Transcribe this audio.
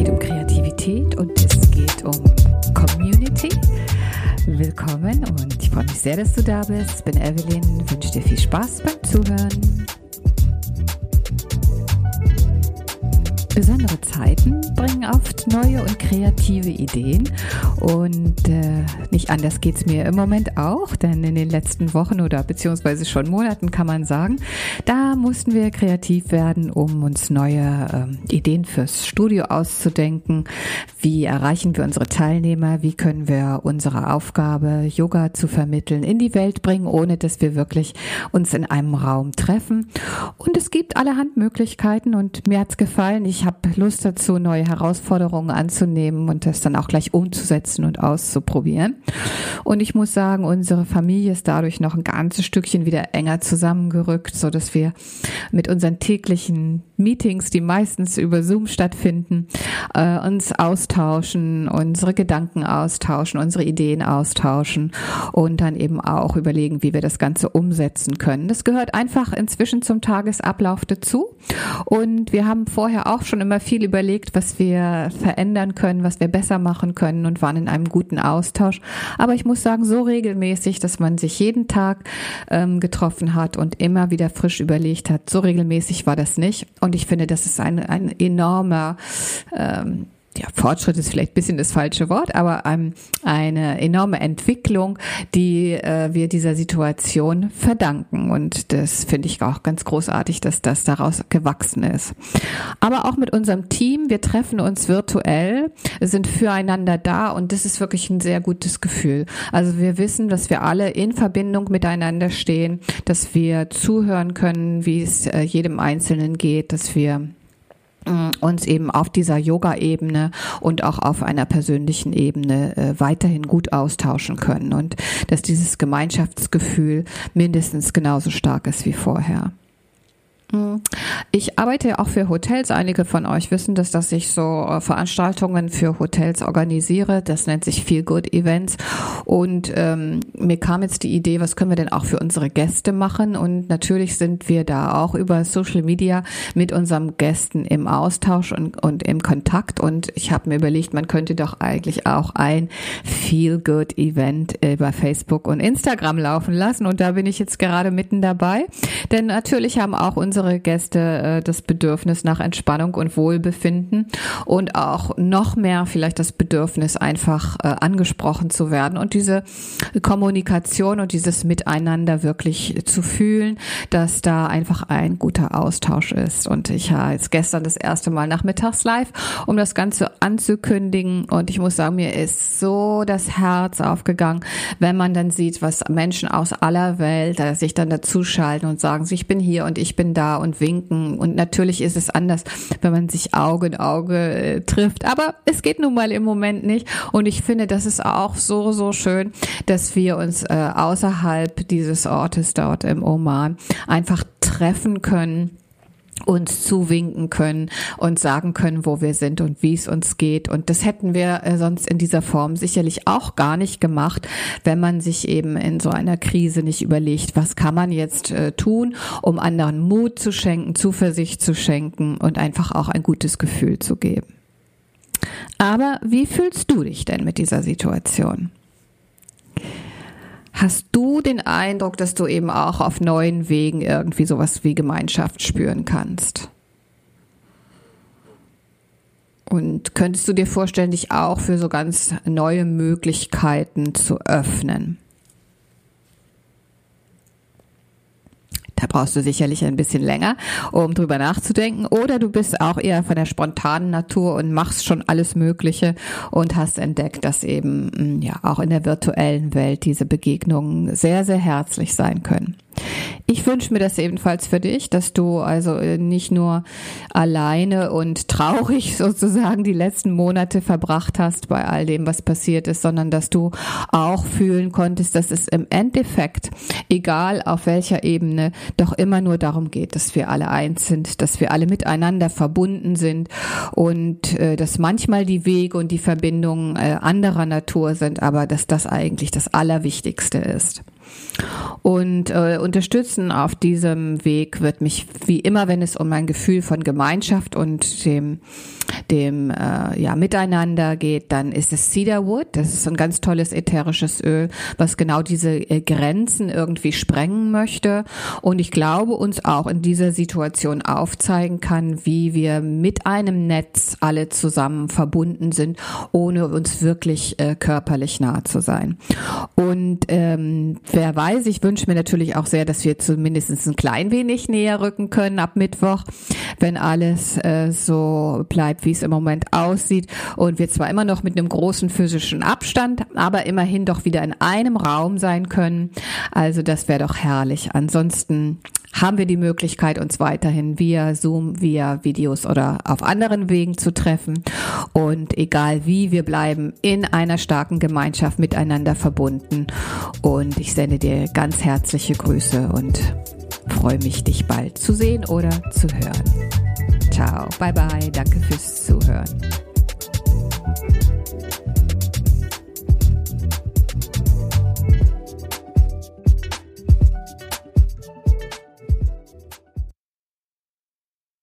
geht um Kreativität und es geht um Community. Willkommen und ich freue mich sehr, dass du da bist. Ich bin Evelyn, wünsche dir viel Spaß beim Zuhören. Besondere Zeiten bringen oft neue und kreative Ideen und äh, nicht anders geht es mir im Moment auch, denn in den letzten Wochen oder beziehungsweise schon Monaten kann man sagen, da mussten wir kreativ werden, um uns neue äh, Ideen fürs Studio auszudenken. Wie erreichen wir unsere Teilnehmer? Wie können wir unsere Aufgabe, Yoga zu vermitteln, in die Welt bringen, ohne dass wir wirklich uns in einem Raum treffen? Und es gibt allerhand Möglichkeiten und mir hat's gefallen. Ich habe Lust dazu, neue Herausforderungen anzunehmen und das dann auch gleich umzusetzen und auszuprobieren. Und ich muss sagen, unsere Familie ist dadurch noch ein ganzes Stückchen wieder enger zusammengerückt, so dass wir mit unseren täglichen Meetings, die meistens über Zoom stattfinden, äh, uns austauschen, unsere Gedanken austauschen, unsere Ideen austauschen und dann eben auch überlegen, wie wir das Ganze umsetzen können. Das gehört einfach inzwischen zum Tagesablauf dazu. Und wir haben vorher auch schon immer viel überlegt, was wir verändern können, was wir besser machen können und waren in einem guten Austausch. Aber ich muss sagen, so regelmäßig, dass man sich jeden Tag ähm, getroffen hat und immer wieder frisch überlegt hat, so regelmäßig war das nicht. Und ich finde, das ist ein, ein enormer ähm, ja, Fortschritt ist vielleicht ein bisschen das falsche Wort, aber ähm, eine enorme Entwicklung, die äh, wir dieser Situation verdanken. Und das finde ich auch ganz großartig, dass das daraus gewachsen ist. Aber auch mit unserem Team, wir treffen uns virtuell, sind füreinander da und das ist wirklich ein sehr gutes Gefühl. Also wir wissen, dass wir alle in Verbindung miteinander stehen, dass wir zuhören können, wie es äh, jedem Einzelnen geht, dass wir uns eben auf dieser Yoga-Ebene und auch auf einer persönlichen Ebene äh, weiterhin gut austauschen können und dass dieses Gemeinschaftsgefühl mindestens genauso stark ist wie vorher. Mhm. Ich arbeite ja auch für Hotels. Einige von euch wissen das, dass ich so äh, Veranstaltungen für Hotels organisiere. Das nennt sich Feel Good Events. Und ähm, mir kam jetzt die Idee, was können wir denn auch für unsere Gäste machen? Und natürlich sind wir da auch über Social Media mit unseren Gästen im Austausch und, und im Kontakt. Und ich habe mir überlegt, man könnte doch eigentlich auch ein Feel Good Event über Facebook und Instagram laufen lassen. Und da bin ich jetzt gerade mitten dabei. Denn natürlich haben auch unsere unsere Gäste äh, das Bedürfnis nach Entspannung und Wohlbefinden und auch noch mehr vielleicht das Bedürfnis, einfach äh, angesprochen zu werden und diese Kommunikation und dieses Miteinander wirklich zu fühlen, dass da einfach ein guter Austausch ist. Und ich habe jetzt gestern das erste Mal nachmittags live, um das Ganze anzukündigen. Und ich muss sagen, mir ist so das Herz aufgegangen, wenn man dann sieht, was Menschen aus aller Welt äh, sich dann dazuschalten und sagen, ich bin hier und ich bin da und winken. Und natürlich ist es anders, wenn man sich Auge in Auge äh, trifft. Aber es geht nun mal im Moment nicht. Und ich finde, das ist auch so, so schön, dass wir uns äh, außerhalb dieses Ortes dort im Oman einfach treffen können uns zuwinken können und sagen können, wo wir sind und wie es uns geht. Und das hätten wir äh, sonst in dieser Form sicherlich auch gar nicht gemacht, wenn man sich eben in so einer Krise nicht überlegt, was kann man jetzt äh, tun, um anderen Mut zu schenken, Zuversicht zu schenken und einfach auch ein gutes Gefühl zu geben. Aber wie fühlst du dich denn mit dieser Situation? Hast du den Eindruck, dass du eben auch auf neuen Wegen irgendwie sowas wie Gemeinschaft spüren kannst? Und könntest du dir vorstellen, dich auch für so ganz neue Möglichkeiten zu öffnen? Da brauchst du sicherlich ein bisschen länger, um drüber nachzudenken. Oder du bist auch eher von der spontanen Natur und machst schon alles Mögliche und hast entdeckt, dass eben mm, ja auch in der virtuellen Welt diese Begegnungen sehr, sehr herzlich sein können. Ich wünsche mir das ebenfalls für dich, dass du also äh, nicht nur alleine und traurig sozusagen die letzten Monate verbracht hast bei all dem, was passiert ist, sondern dass du auch fühlen konntest, dass es im Endeffekt, egal auf welcher Ebene, doch immer nur darum geht, dass wir alle eins sind, dass wir alle miteinander verbunden sind und äh, dass manchmal die Wege und die Verbindungen äh, anderer Natur sind, aber dass das eigentlich das Allerwichtigste ist. Und äh, unterstützen auf diesem Weg wird mich wie immer, wenn es um mein Gefühl von Gemeinschaft und dem dem äh, ja Miteinander geht, dann ist es Cedarwood. Das ist ein ganz tolles ätherisches Öl, was genau diese äh, Grenzen irgendwie sprengen möchte. Und ich glaube, uns auch in dieser Situation aufzeigen kann, wie wir mit einem Netz alle zusammen verbunden sind, ohne uns wirklich äh, körperlich nah zu sein. Und ähm, wer weiß, ich wünsche mir natürlich auch sehr, dass wir zumindest ein klein wenig näher rücken können ab Mittwoch, wenn alles äh, so bleibt, wie es im Moment aussieht und wir zwar immer noch mit einem großen physischen Abstand, aber immerhin doch wieder in einem Raum sein können. Also das wäre doch herrlich. Ansonsten haben wir die Möglichkeit, uns weiterhin via Zoom, via Videos oder auf anderen Wegen zu treffen. Und egal wie, wir bleiben in einer starken Gemeinschaft miteinander verbunden. Und ich sende dir ganz herzliche Grüße und freue mich, dich bald zu sehen oder zu hören. Ciao, bye bye, danke fürs Zuhören.